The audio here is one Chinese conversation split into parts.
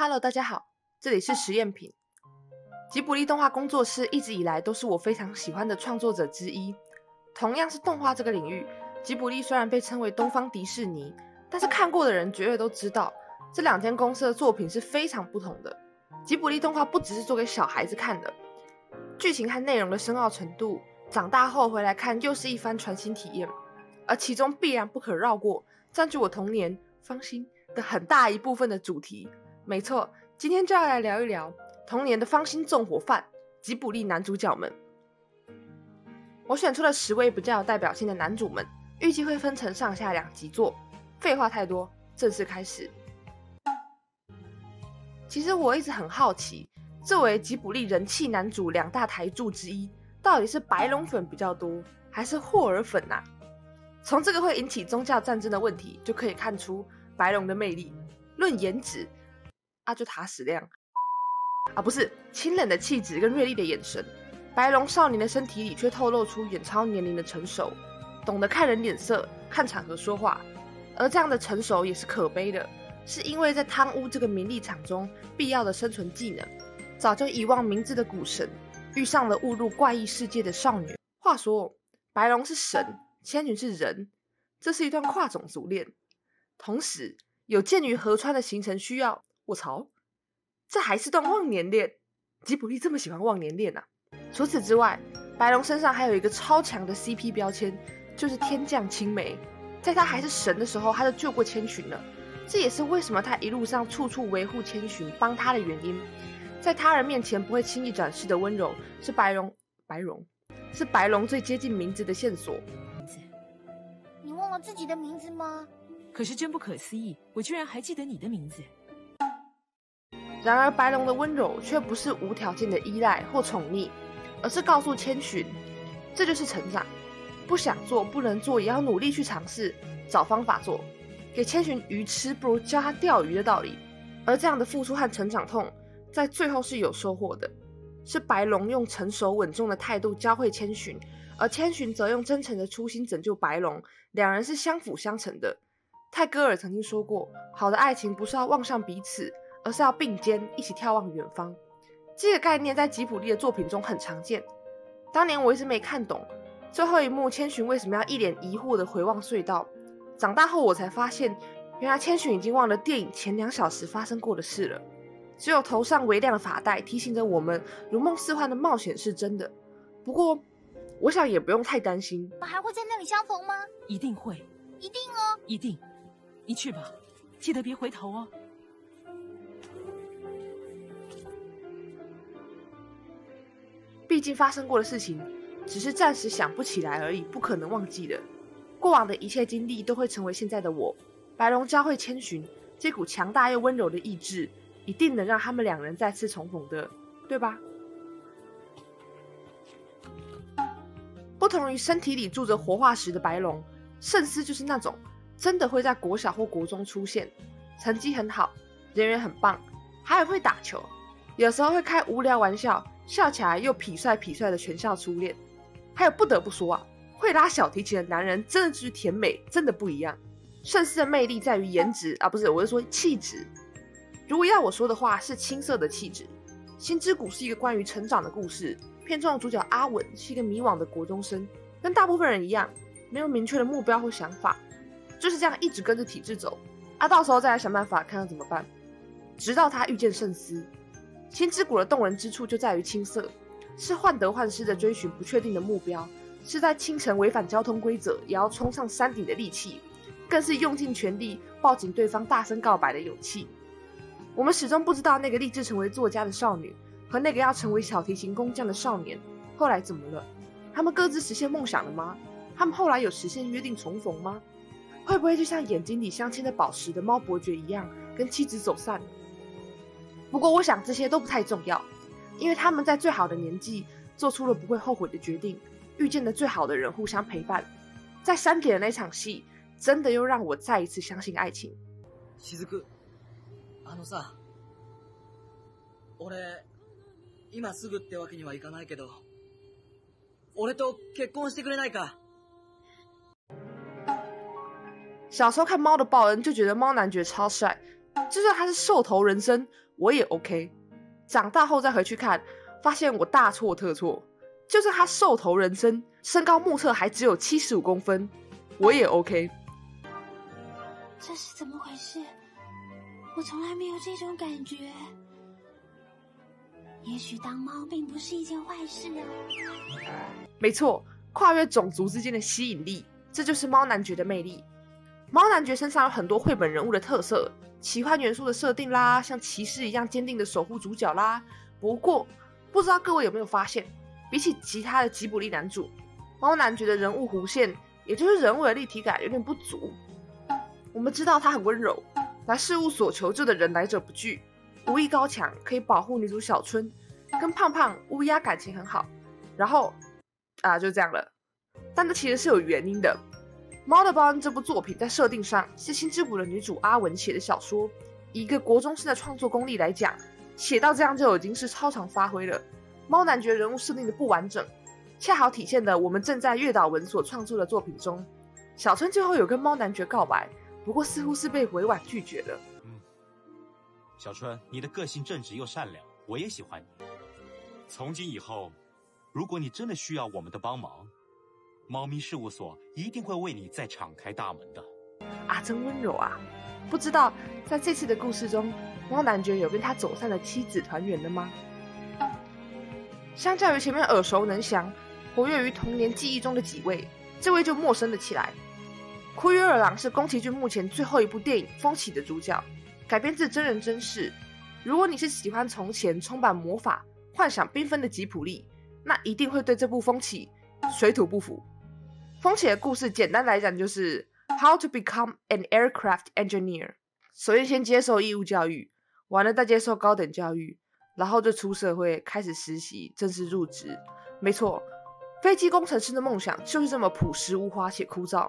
Hello，大家好，这里是实验品。吉卜力动画工作室一直以来都是我非常喜欢的创作者之一。同样是动画这个领域，吉卜力虽然被称为东方迪士尼，但是看过的人绝对都知道，这两间公司的作品是非常不同的。吉卜力动画不只是做给小孩子看的，剧情和内容的深奥程度，长大后回来看又是一番全新体验。而其中必然不可绕过占据我童年芳心的很大一部分的主题。没错，今天就要来聊一聊童年的芳心纵火犯——吉卜力男主角们。我选出了十位比较有代表性的男主们，预计会分成上下两集做。废话太多，正式开始。其实我一直很好奇，作为吉卜力人气男主两大台柱之一，到底是白龙粉比较多，还是霍尔粉啊？从这个会引起宗教战争的问题就可以看出白龙的魅力。论颜值。阿就塔矢亮啊，不是清冷的气质跟锐利的眼神，白龙少年的身体里却透露出远超年龄的成熟，懂得看人脸色、看场合说话。而这样的成熟也是可悲的，是因为在贪污这个名利场中必要的生存技能，早就遗忘名字的古神，遇上了误入怪异世界的少女。话说，白龙是神，千寻是人，这是一段跨种族恋。同时，有鉴于河川的形成需要。我操，这还是段忘年恋？吉卜力这么喜欢忘年恋啊？除此之外，白龙身上还有一个超强的 CP 标签，就是天降青梅。在他还是神的时候，他就救过千寻了。这也是为什么他一路上处处维护千寻、帮他的原因。在他人面前不会轻易展示的温柔，是白龙白龙是白龙最接近名字的线索。你忘了自己的名字吗？可是真不可思议，我居然还记得你的名字。然而，白龙的温柔却不是无条件的依赖或宠溺，而是告诉千寻，这就是成长。不想做、不能做，也要努力去尝试，找方法做。给千寻鱼吃，不如教他钓鱼的道理。而这样的付出和成长痛，在最后是有收获的。是白龙用成熟稳重的态度教会千寻，而千寻则用真诚的初心拯救白龙。两人是相辅相成的。泰戈尔曾经说过：“好的爱情不是要望向彼此。”而是要并肩一起眺望远方，这个概念在吉卜力的作品中很常见。当年我一直没看懂最后一幕千寻为什么要一脸疑惑的回望隧道，长大后我才发现，原来千寻已经忘了电影前两小时发生过的事了。只有头上微亮的发带提醒着我们，如梦似幻的冒险是真的。不过，我想也不用太担心。我们还会在那里相逢吗？一定会，一定哦，一定。你去吧，记得别回头哦。毕竟发生过的事情，只是暂时想不起来而已，不可能忘记的。过往的一切经历都会成为现在的我。白龙教会千寻，这股强大又温柔的意志，一定能让他们两人再次重逢的，对吧？不同于身体里住着活化石的白龙，圣思就是那种真的会在国小或国中出现，成绩很好，人缘很棒，还会打球，有时候会开无聊玩笑。笑起来又痞帅痞帅的全校初恋，还有不得不说啊，会拉小提琴的男人真的就是甜美，真的不一样。顺思的魅力在于颜值啊，不是，我是说气质。如果要我说的话，是青涩的气质。心之谷是一个关于成长的故事，片中的主角阿稳是一个迷惘的国中生，跟大部分人一样，没有明确的目标或想法，就是这样一直跟着体制走，啊，到时候再来想办法看看怎么办，直到他遇见圣思。心之谷的动人之处就在于青涩，是患得患失的追寻不确定的目标，是在清晨违反交通规则也要冲上山顶的力气，更是用尽全力抱紧对方大声告白的勇气。我们始终不知道那个立志成为作家的少女和那个要成为小提琴工匠的少年后来怎么了？他们各自实现梦想了吗？他们后来有实现约定重逢吗？会不会就像眼睛里镶嵌的宝石的猫伯爵一样，跟妻子走散了？不过，我想这些都不太重要，因为他们在最好的年纪做出了不会后悔的决定，遇见了最好的人互相陪伴，在山顶的那场戏，真的又让我再一次相信爱情。雫，あのさ、俺今すぐってわけにはいかないけど、俺と結婚してくれないか？小时候看《猫的报恩》就觉得猫男爵超帅，就算他是兽头人身。 我也 OK。长大后再回去看，发现我大错特错。就算他瘦头人身，身高目测还只有七十五公分，我也 OK。这是怎么回事？我从来没有这种感觉。也许当猫并不是一件坏事啊。没错，跨越种族之间的吸引力，这就是猫男爵的魅力。猫男爵身上有很多绘本人物的特色，奇幻元素的设定啦，像骑士一样坚定的守护主角啦。不过，不知道各位有没有发现？比起其他的吉卜力男主，猫男觉得人物弧线，也就是人物的立体感有点不足。我们知道他很温柔，来事务所求救的人来者不拒，武艺高强，可以保护女主小春，跟胖胖乌鸦感情很好。然后啊，就这样了。但这其实是有原因的。《猫的报恩》这部作品在设定上是新之谷的女主阿文写的小说，以一个国中生的创作功力来讲，写到这样就已经是超常发挥了。猫男爵人物设定的不完整，恰好体现了我们正在月岛文所创作的作品中。小春最后有跟猫男爵告白，不过似乎是被委婉拒绝了。嗯，小春，你的个性正直又善良，我也喜欢你。从今以后，如果你真的需要我们的帮忙，猫咪事务所一定会为你再敞开大门的。啊，真温柔啊！不知道在这次的故事中，猫男爵有跟他走散的妻子团圆了吗？相较于前面耳熟能详、活跃于童年记忆中的几位，这位就陌生了起来。枯约二郎是宫崎骏目前最后一部电影《风起》的主角，改编自真人真事。如果你是喜欢从前充满魔法、幻想缤纷的吉普力，那一定会对这部《风起》水土不服。《风起》的故事简单来讲就是 How to become an aircraft engineer。首先先接受义务教育，完了再接受高等教育。然后就出社会开始实习，正式入职。没错，飞机工程师的梦想就是这么朴实无华且枯燥。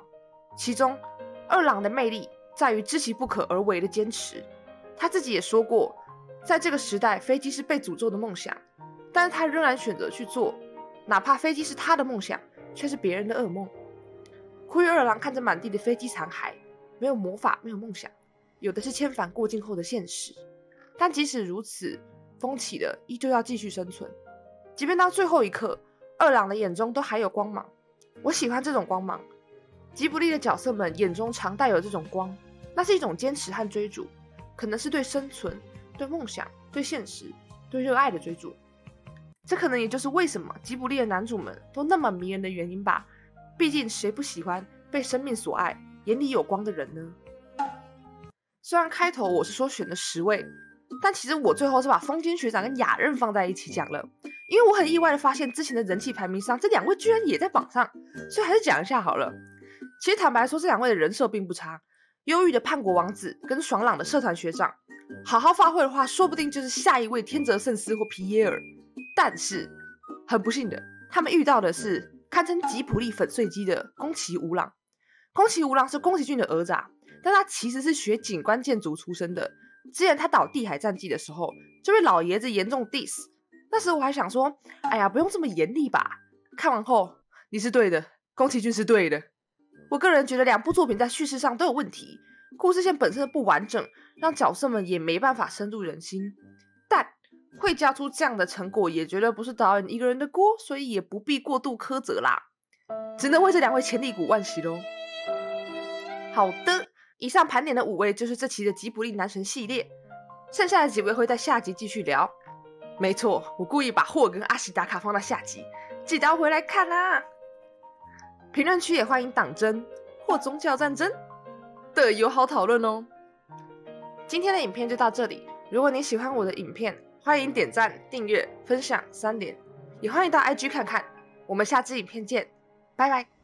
其中，二郎的魅力在于知其不可而为的坚持。他自己也说过，在这个时代，飞机是被诅咒的梦想，但是他仍然选择去做，哪怕飞机是他的梦想，却是别人的噩梦。灰二郎看着满地的飞机残骸，没有魔法，没有梦想，有的是千帆过尽后的现实。但即使如此，风起的依旧要继续生存，即便到最后一刻，二郎的眼中都还有光芒。我喜欢这种光芒。吉卜力的角色们眼中常带有这种光，那是一种坚持和追逐，可能是对生存、对梦想、对现实、对热爱的追逐。这可能也就是为什么吉卜力的男主们都那么迷人的原因吧。毕竟谁不喜欢被生命所爱、眼里有光的人呢？虽然开头我是说选了十位。但其实我最后是把风间学长跟雅刃放在一起讲了，因为我很意外的发现之前的人气排名上这两位居然也在榜上，所以还是讲一下好了。其实坦白说，这两位的人设并不差，忧郁的叛国王子跟爽朗的社团学长，好好发挥的话，说不定就是下一位天泽圣司或皮耶尔。但是很不幸的，他们遇到的是堪称吉普力粉碎机的宫崎吾郎。宫崎吾郎是宫崎骏的儿子，但他其实是学景观建筑出身的。之前他导《地海战记》的时候，就被老爷子严重 diss。那时我还想说，哎呀，不用这么严厉吧。看完后，你是对的，宫崎骏是对的。我个人觉得两部作品在叙事上都有问题，故事线本身的不完整，让角色们也没办法深入人心。但会交出这样的成果，也绝对不是导演一个人的锅，所以也不必过度苛责啦。只能为这两位潜力股万喜喽。好的。以上盘点的五位就是这期的吉卜力男神系列，剩下的几位会在下集继续聊。没错，我故意把霍跟阿喜打卡放到下集，记得要回来看啦。评论区也欢迎党争或宗教战争的友好讨论哦。今天的影片就到这里，如果你喜欢我的影片，欢迎点赞、订阅、分享三连，也欢迎到 IG 看看。我们下支影片见，拜拜。